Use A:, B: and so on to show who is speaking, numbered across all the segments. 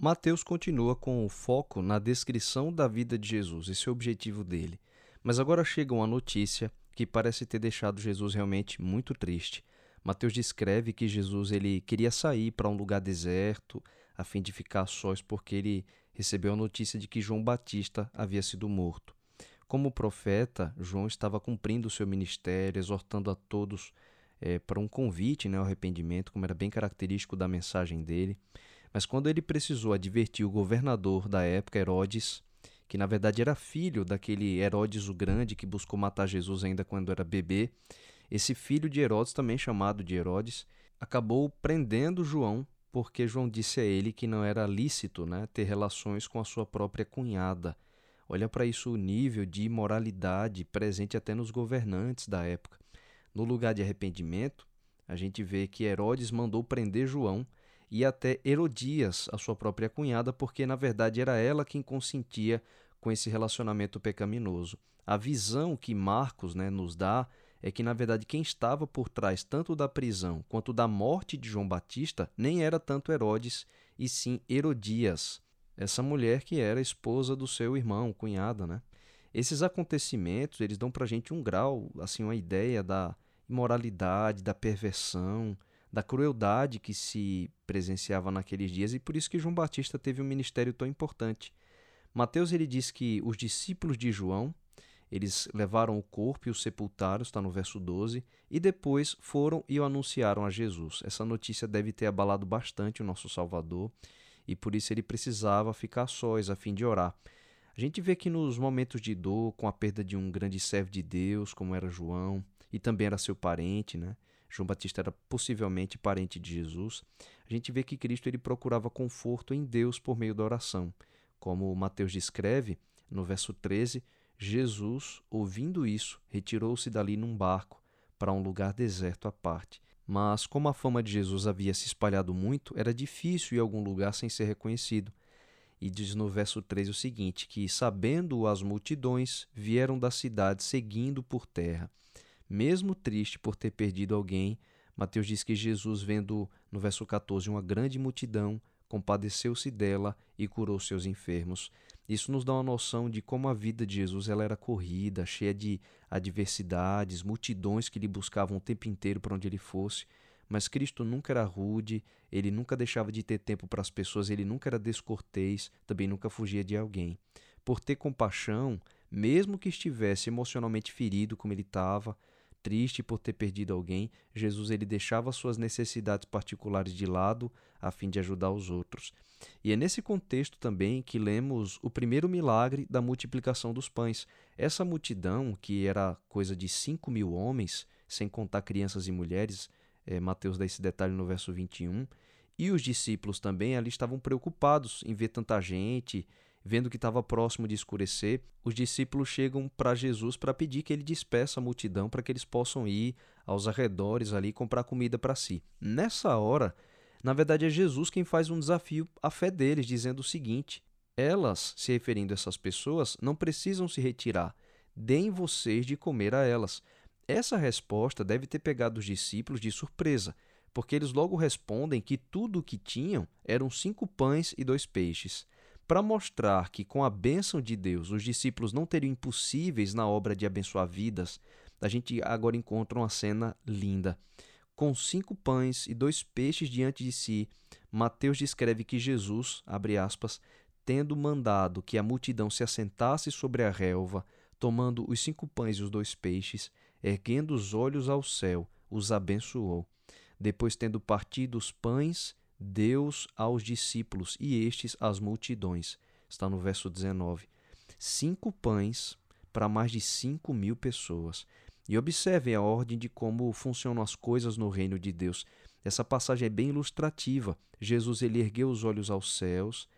A: Mateus continua com o foco na descrição da vida de Jesus, esse é o objetivo dele. Mas agora chega uma notícia que parece ter deixado Jesus realmente muito triste. Mateus descreve que Jesus ele queria sair para um lugar deserto a fim de ficar sós porque ele recebeu a notícia de que João Batista havia sido morto. Como profeta, João estava cumprindo o seu ministério, exortando a todos é, para um convite né, ao arrependimento, como era bem característico da mensagem dele. Mas quando ele precisou advertir o governador da época, Herodes, que na verdade era filho daquele Herodes o Grande que buscou matar Jesus ainda quando era bebê. Esse filho de Herodes, também chamado de Herodes, acabou prendendo João porque João disse a ele que não era lícito né, ter relações com a sua própria cunhada. Olha para isso o nível de imoralidade presente até nos governantes da época. No lugar de arrependimento, a gente vê que Herodes mandou prender João e até Herodias, a sua própria cunhada, porque na verdade era ela quem consentia com esse relacionamento pecaminoso. A visão que Marcos né, nos dá é que, na verdade, quem estava por trás tanto da prisão quanto da morte de João Batista nem era tanto Herodes, e sim Herodias, essa mulher que era esposa do seu irmão, cunhada. Né? Esses acontecimentos eles dão para a gente um grau, assim, uma ideia da imoralidade, da perversão, da crueldade que se presenciava naqueles dias e por isso que João Batista teve um ministério tão importante. Mateus ele diz que os discípulos de João, eles levaram o corpo e o sepultaram, está no verso 12, e depois foram e o anunciaram a Jesus. Essa notícia deve ter abalado bastante o nosso Salvador, e por isso ele precisava ficar sós a fim de orar. A gente vê que nos momentos de dor, com a perda de um grande servo de Deus, como era João, e também era seu parente, né? João Batista era possivelmente parente de Jesus, a gente vê que Cristo ele procurava conforto em Deus por meio da oração. Como Mateus descreve, no verso 13, Jesus, ouvindo isso, retirou-se dali num barco para um lugar deserto à parte. Mas, como a fama de Jesus havia se espalhado muito, era difícil ir a algum lugar sem ser reconhecido. E diz no verso 13 o seguinte: que, sabendo as multidões, vieram da cidade seguindo por terra. Mesmo triste por ter perdido alguém, Mateus diz que Jesus, vendo no verso 14 uma grande multidão, compadeceu-se dela e curou seus enfermos. Isso nos dá uma noção de como a vida de Jesus ela era corrida, cheia de adversidades, multidões que lhe buscavam o tempo inteiro para onde ele fosse. Mas Cristo nunca era rude, ele nunca deixava de ter tempo para as pessoas, ele nunca era descortês, também nunca fugia de alguém. Por ter compaixão, mesmo que estivesse emocionalmente ferido como ele estava, triste por ter perdido alguém, Jesus ele deixava suas necessidades particulares de lado a fim de ajudar os outros. E é nesse contexto também que lemos o primeiro milagre da multiplicação dos pães. Essa multidão, que era coisa de cinco mil homens, sem contar crianças e mulheres, é, Mateus dá esse detalhe no verso 21, e os discípulos também ali estavam preocupados em ver tanta gente Vendo que estava próximo de escurecer, os discípulos chegam para Jesus para pedir que ele despeça a multidão para que eles possam ir aos arredores ali comprar comida para si. Nessa hora, na verdade é Jesus quem faz um desafio à fé deles, dizendo o seguinte: Elas, se referindo a essas pessoas, não precisam se retirar. Deem vocês de comer a elas. Essa resposta deve ter pegado os discípulos de surpresa, porque eles logo respondem que tudo o que tinham eram cinco pães e dois peixes. Para mostrar que, com a bênção de Deus, os discípulos não teriam impossíveis na obra de abençoar vidas, a gente agora encontra uma cena linda. Com cinco pães e dois peixes diante de si, Mateus descreve que Jesus, abre aspas, tendo mandado que a multidão se assentasse sobre a relva, tomando os cinco pães e os dois peixes, erguendo os olhos ao céu, os abençoou. Depois, tendo partido os pães Deus aos discípulos e estes às multidões. Está no verso 19. Cinco pães para mais de cinco mil pessoas. E observem a ordem de como funcionam as coisas no reino de Deus. Essa passagem é bem ilustrativa. Jesus ele ergueu os olhos aos céus,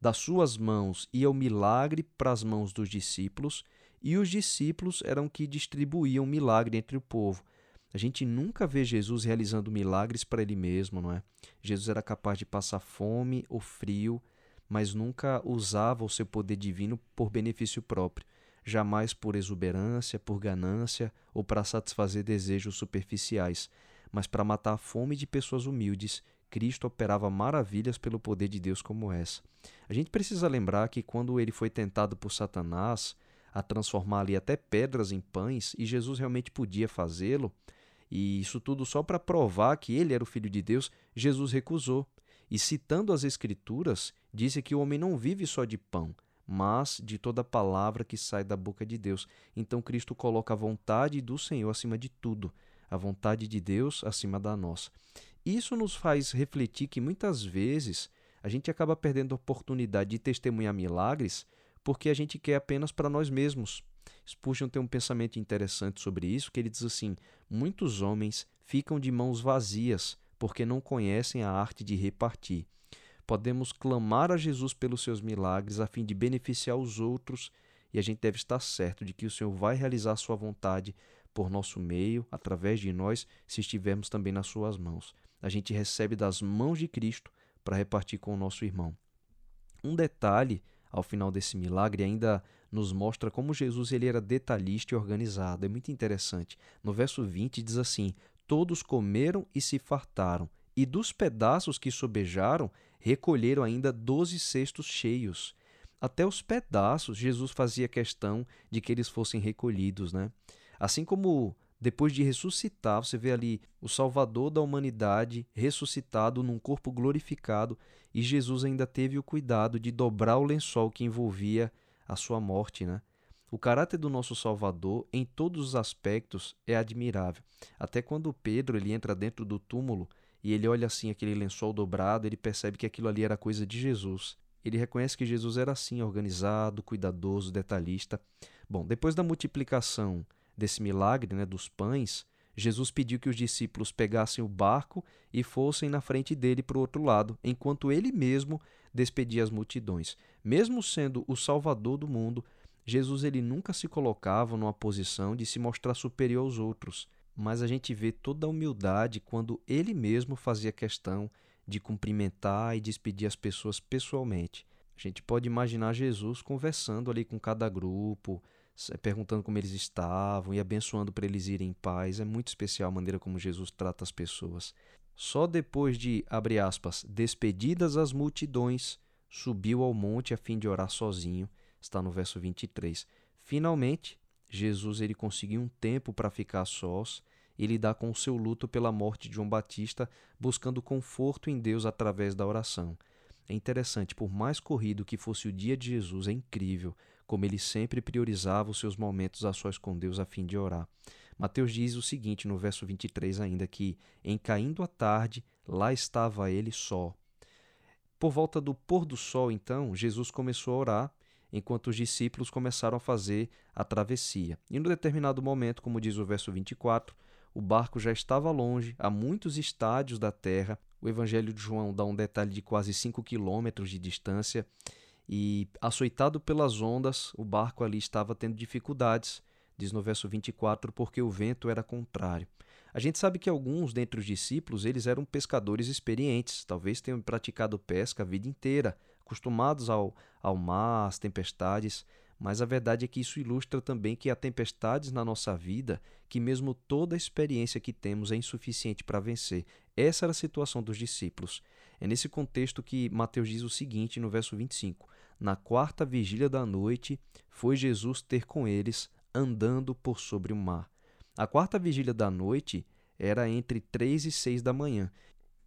A: das suas mãos ia o milagre para as mãos dos discípulos, e os discípulos eram que distribuíam milagre entre o povo. A gente nunca vê Jesus realizando milagres para ele mesmo, não é? Jesus era capaz de passar fome ou frio, mas nunca usava o seu poder divino por benefício próprio, jamais por exuberância, por ganância ou para satisfazer desejos superficiais, mas para matar a fome de pessoas humildes, Cristo operava maravilhas pelo poder de Deus como essa. A gente precisa lembrar que quando ele foi tentado por Satanás a transformar ali até pedras em pães, e Jesus realmente podia fazê-lo, e isso tudo só para provar que ele era o filho de Deus, Jesus recusou. E citando as Escrituras, disse que o homem não vive só de pão, mas de toda palavra que sai da boca de Deus. Então Cristo coloca a vontade do Senhor acima de tudo, a vontade de Deus acima da nossa. Isso nos faz refletir que muitas vezes a gente acaba perdendo a oportunidade de testemunhar milagres porque a gente quer apenas para nós mesmos. Spurgeon tem um pensamento interessante sobre isso, que ele diz assim: muitos homens ficam de mãos vazias porque não conhecem a arte de repartir. Podemos clamar a Jesus pelos seus milagres a fim de beneficiar os outros, e a gente deve estar certo de que o Senhor vai realizar sua vontade por nosso meio, através de nós, se estivermos também nas suas mãos. A gente recebe das mãos de Cristo para repartir com o nosso irmão. Um detalhe ao final desse milagre ainda nos mostra como Jesus ele era detalhista e organizado. É muito interessante. No verso 20 diz assim: Todos comeram e se fartaram, e dos pedaços que sobejaram, recolheram ainda doze cestos cheios. Até os pedaços Jesus fazia questão de que eles fossem recolhidos, né? Assim como depois de ressuscitar, você vê ali o Salvador da humanidade ressuscitado num corpo glorificado, e Jesus ainda teve o cuidado de dobrar o lençol que envolvia a sua morte, né? O caráter do nosso Salvador, em todos os aspectos, é admirável. Até quando Pedro ele entra dentro do túmulo e ele olha assim aquele lençol dobrado, ele percebe que aquilo ali era coisa de Jesus. Ele reconhece que Jesus era assim, organizado, cuidadoso, detalhista. Bom, depois da multiplicação desse milagre né, dos pães, Jesus pediu que os discípulos pegassem o barco e fossem na frente dele para o outro lado, enquanto ele mesmo despedia as multidões. Mesmo sendo o Salvador do mundo, Jesus ele nunca se colocava numa posição de se mostrar superior aos outros, mas a gente vê toda a humildade quando ele mesmo fazia questão de cumprimentar e despedir as pessoas pessoalmente. A gente pode imaginar Jesus conversando ali com cada grupo, perguntando como eles estavam e abençoando para eles irem em paz. É muito especial a maneira como Jesus trata as pessoas. Só depois de, abre aspas, despedidas as multidões, subiu ao monte a fim de orar sozinho. Está no verso 23. Finalmente, Jesus ele conseguiu um tempo para ficar sós e lidar com o seu luto pela morte de João Batista, buscando conforto em Deus através da oração. É interessante, por mais corrido que fosse o dia de Jesus, é incrível como ele sempre priorizava os seus momentos a sós com Deus a fim de orar. Mateus diz o seguinte no verso 23 ainda que em caindo a tarde, lá estava ele só. Por volta do pôr do sol, então, Jesus começou a orar, enquanto os discípulos começaram a fazer a travessia. E no determinado momento, como diz o verso 24, o barco já estava longe, a muitos estádios da terra. O Evangelho de João dá um detalhe de quase 5 quilômetros de distância e, açoitado pelas ondas, o barco ali estava tendo dificuldades, diz no verso 24, porque o vento era contrário. A gente sabe que alguns dentre os discípulos, eles eram pescadores experientes, talvez tenham praticado pesca a vida inteira, acostumados ao, ao mar, às tempestades, mas a verdade é que isso ilustra também que há tempestades na nossa vida que mesmo toda a experiência que temos é insuficiente para vencer. Essa era a situação dos discípulos. É nesse contexto que Mateus diz o seguinte no verso 25: Na quarta vigília da noite, foi Jesus ter com eles, andando por sobre o mar. A quarta vigília da noite era entre três e seis da manhã.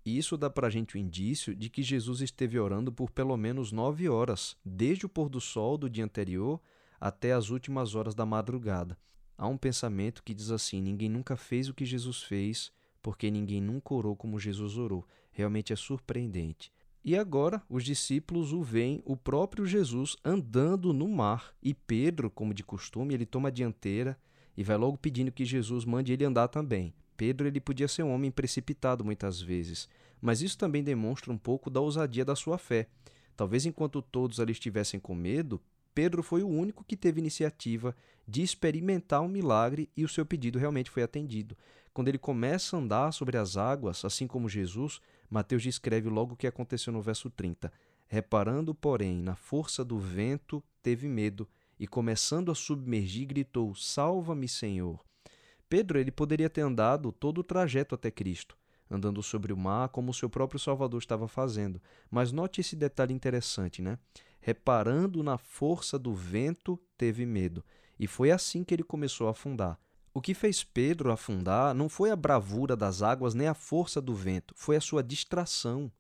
A: Isso dá para a gente o indício de que Jesus esteve orando por pelo menos nove horas, desde o pôr do sol do dia anterior até as últimas horas da madrugada. Há um pensamento que diz assim: ninguém nunca fez o que Jesus fez, porque ninguém nunca orou como Jesus orou. Realmente é surpreendente. E agora os discípulos o veem o próprio Jesus andando no mar. E Pedro, como de costume, ele toma a dianteira e vai logo pedindo que Jesus mande ele andar também. Pedro ele podia ser um homem precipitado muitas vezes, mas isso também demonstra um pouco da ousadia da sua fé. Talvez enquanto todos ali estivessem com medo, Pedro foi o único que teve iniciativa de experimentar um milagre e o seu pedido realmente foi atendido. Quando ele começa a andar sobre as águas, assim como Jesus, Mateus descreve logo o que aconteceu no verso 30. Reparando, porém, na força do vento, teve medo e, começando a submergir, gritou: Salva-me, Senhor! Pedro ele poderia ter andado todo o trajeto até Cristo, andando sobre o mar, como o seu próprio Salvador estava fazendo. Mas note esse detalhe interessante, né? Reparando na força do vento, teve medo. E foi assim que ele começou a afundar. O que fez Pedro afundar não foi a bravura das águas nem a força do vento, foi a sua distração.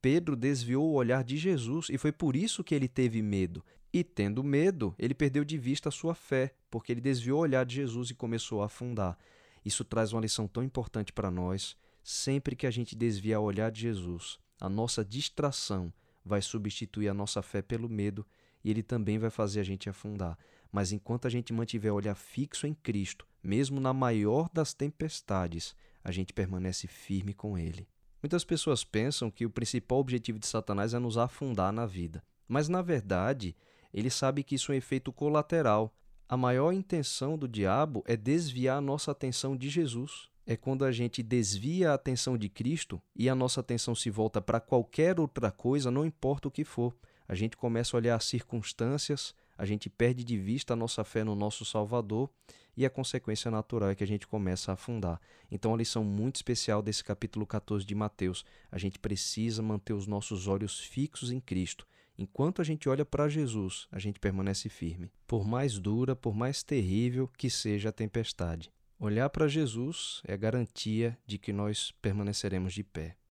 A: Pedro desviou o olhar de Jesus e foi por isso que ele teve medo. E tendo medo, ele perdeu de vista a sua fé, porque ele desviou o olhar de Jesus e começou a afundar. Isso traz uma lição tão importante para nós. Sempre que a gente desvia o olhar de Jesus, a nossa distração vai substituir a nossa fé pelo medo e ele também vai fazer a gente afundar. Mas enquanto a gente mantiver o olhar fixo em Cristo, mesmo na maior das tempestades, a gente permanece firme com Ele. Muitas pessoas pensam que o principal objetivo de Satanás é nos afundar na vida. Mas, na verdade, ele sabe que isso é um efeito colateral. A maior intenção do diabo é desviar a nossa atenção de Jesus. É quando a gente desvia a atenção de Cristo e a nossa atenção se volta para qualquer outra coisa, não importa o que for. A gente começa a olhar as circunstâncias, a gente perde de vista a nossa fé no nosso Salvador e a consequência natural é que a gente começa a afundar. Então, a lição muito especial desse capítulo 14 de Mateus, a gente precisa manter os nossos olhos fixos em Cristo. Enquanto a gente olha para Jesus, a gente permanece firme, por mais dura, por mais terrível que seja a tempestade. Olhar para Jesus é garantia de que nós permaneceremos de pé.